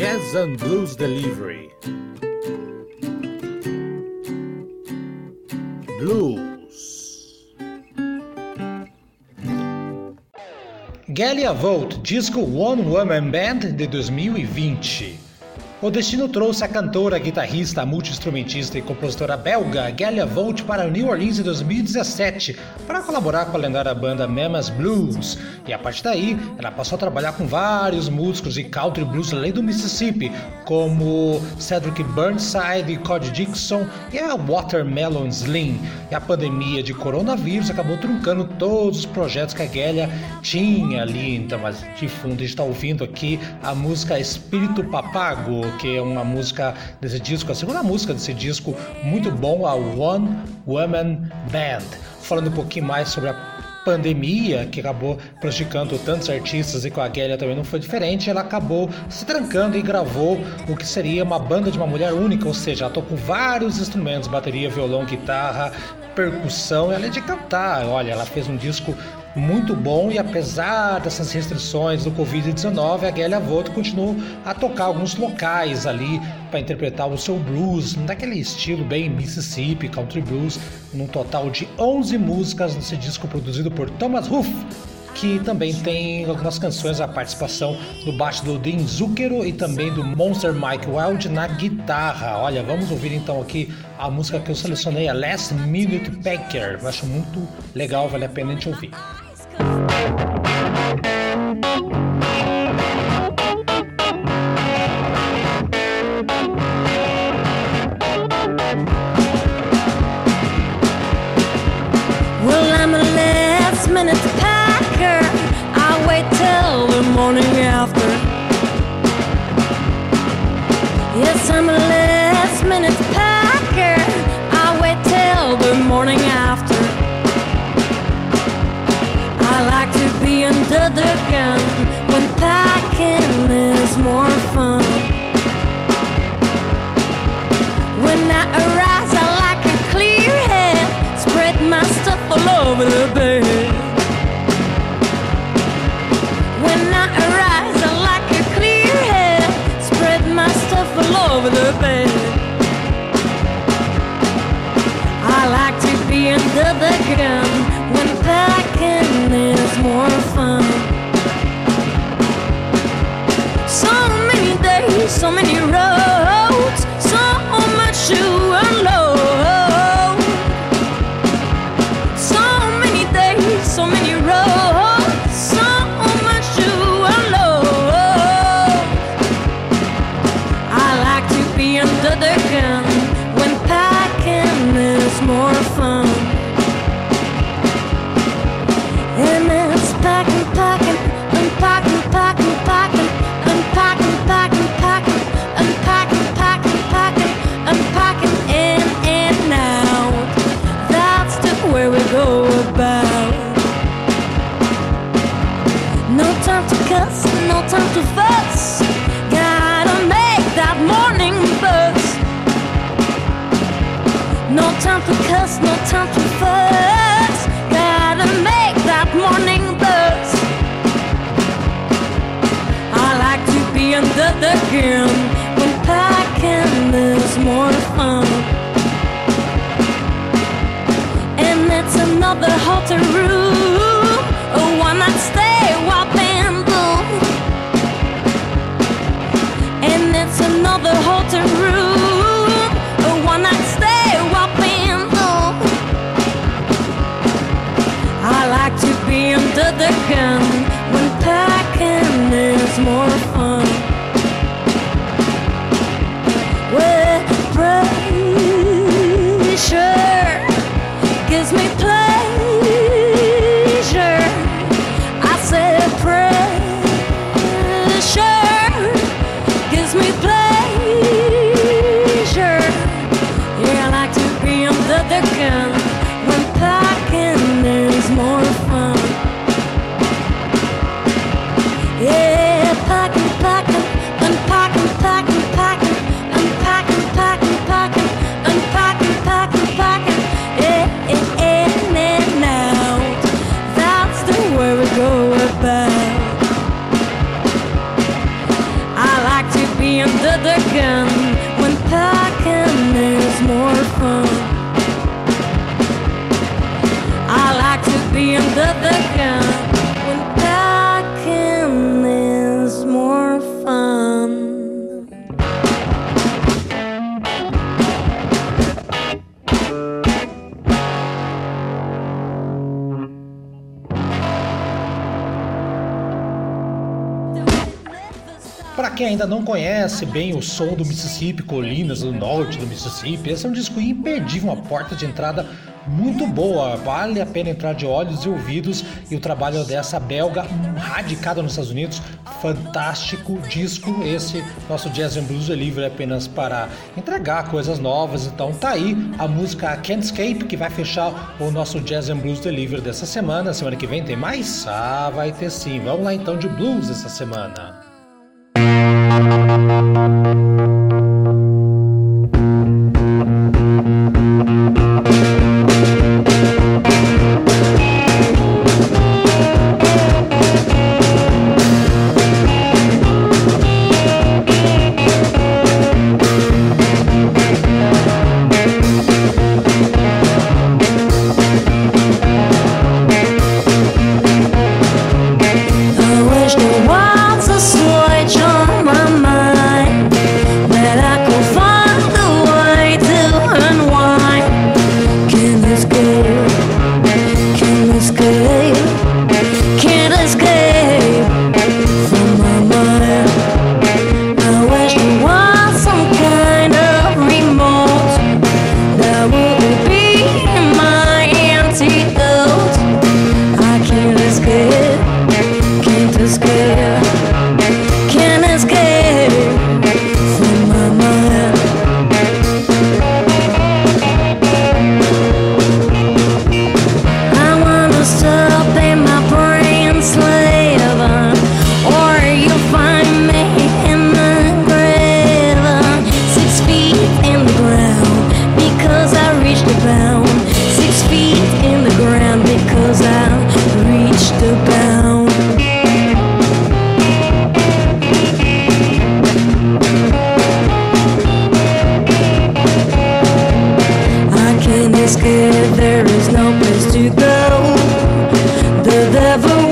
Jazz and Blues Delivery. Blues. Galia Volt, disco One Woman Band de 2020. O destino trouxe a cantora, guitarrista, multiinstrumentista e compositora belga Galia Volt para New Orleans em 2017 para colaborar com a lendária banda Mamas Blues. E a partir daí, ela passou a trabalhar com vários músicos de country blues além do Mississippi, como Cedric Burnside, Cody Dixon e a Watermelon Slim. E a pandemia de coronavírus acabou truncando todos os projetos que a Galia tinha ali. Então, mas de fundo a gente está ouvindo aqui a música Espírito Papago que é uma música desse disco, a segunda música desse disco, muito bom, a One Woman Band. Falando um pouquinho mais sobre a pandemia que acabou prejudicando tantos artistas e com a Guélia também não foi diferente, ela acabou se trancando e gravou o que seria uma banda de uma mulher única, ou seja, ela tocou vários instrumentos, bateria, violão, guitarra, percussão, ela é de cantar. Olha, ela fez um disco muito bom e apesar dessas restrições do Covid-19, a Gélia Voto continuou a tocar alguns locais ali para interpretar o seu blues, daquele estilo bem Mississippi, country blues, num total de 11 músicas nesse disco produzido por Thomas Ruff, que também tem algumas canções a participação do baixo do Dean Zucchero e também do Monster Mike Wild na guitarra. Olha, vamos ouvir então aqui a música que eu selecionei, a Last Minute Packer. Eu acho muito legal, vale a pena a gente ouvir. I'm a last minute packer. I'll wait till the morning after. I like to be under the gun when packing is more fun. When I arise, I like a clear head, spread my stuff all over the bed. the ground when back and there's more fun. No time to fuss. Gotta make that morning buzz. No time to cuss, no time to fuss. Gotta make that morning buzz. I like to be under the gun can to be gun when packing is more fun. I like to be under the gun quem ainda não conhece bem o som do Mississippi, colinas do norte do Mississippi, esse é um disco imperdível, uma porta de entrada muito boa. Vale a pena entrar de olhos e ouvidos. E o trabalho dessa belga radicada nos Estados Unidos, fantástico disco. Esse nosso Jazz and Blues é livre apenas para entregar coisas novas. Então tá aí a música Can't Escape que vai fechar o nosso Jazz and Blues Delivery dessa semana. Semana que vem tem mais? Ah, vai ter sim. Vamos lá então de blues essa semana. never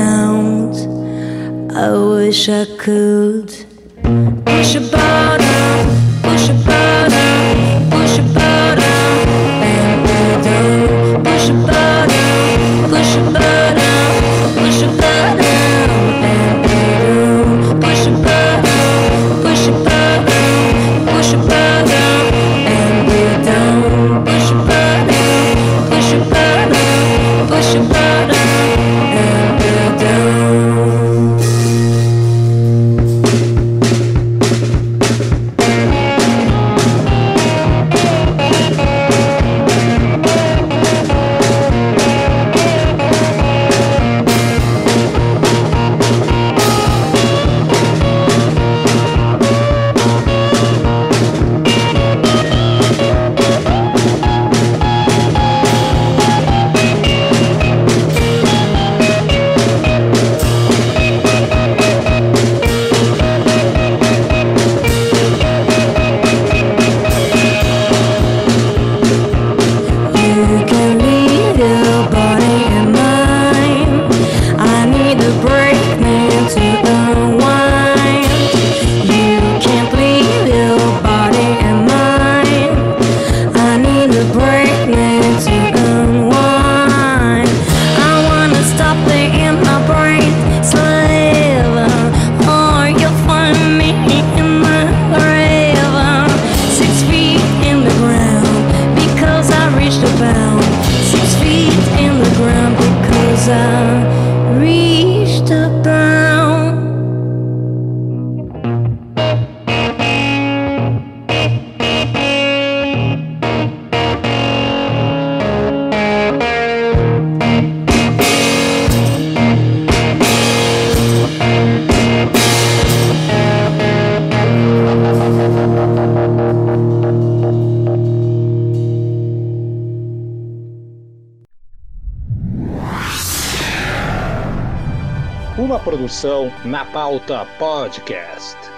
bounds. I wish I could push a button, precious feet in the ground because I produção na pauta podcast.